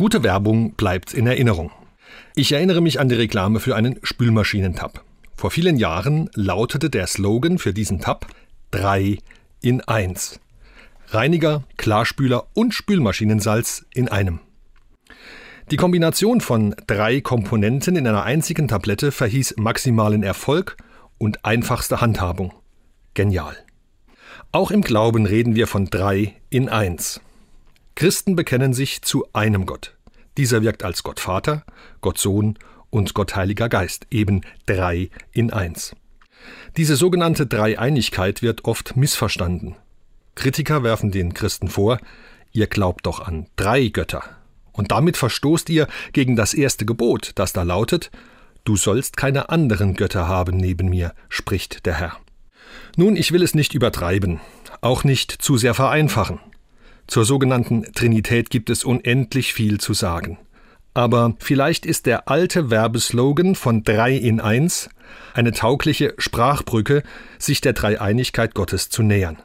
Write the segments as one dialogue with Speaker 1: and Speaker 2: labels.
Speaker 1: Gute Werbung bleibt in Erinnerung. Ich erinnere mich an die Reklame für einen Spülmaschinentab. Vor vielen Jahren lautete der Slogan für diesen Tab 3 in 1. Reiniger, Klarspüler und Spülmaschinensalz in einem. Die Kombination von drei Komponenten in einer einzigen Tablette verhieß maximalen Erfolg und einfachste Handhabung. Genial. Auch im Glauben reden wir von drei in eins. Christen bekennen sich zu einem Gott. Dieser wirkt als Gott Vater, Gott Sohn und Gott Heiliger Geist, eben drei in eins. Diese sogenannte Dreieinigkeit wird oft missverstanden. Kritiker werfen den Christen vor, ihr glaubt doch an drei Götter. Und damit verstoßt ihr gegen das erste Gebot, das da lautet, Du sollst keine anderen Götter haben neben mir, spricht der Herr. Nun, ich will es nicht übertreiben, auch nicht zu sehr vereinfachen. Zur sogenannten Trinität gibt es unendlich viel zu sagen. Aber vielleicht ist der alte Werbeslogan von drei in eins eine taugliche Sprachbrücke, sich der Dreieinigkeit Gottes zu nähern.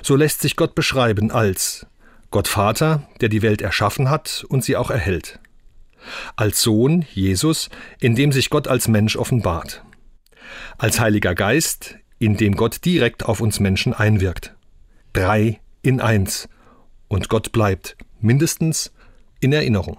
Speaker 1: So lässt sich Gott beschreiben als Gott Vater, der die Welt erschaffen hat und sie auch erhält. Als Sohn, Jesus, in dem sich Gott als Mensch offenbart. Als Heiliger Geist, in dem Gott direkt auf uns Menschen einwirkt. Drei in eins. Und Gott bleibt mindestens in Erinnerung.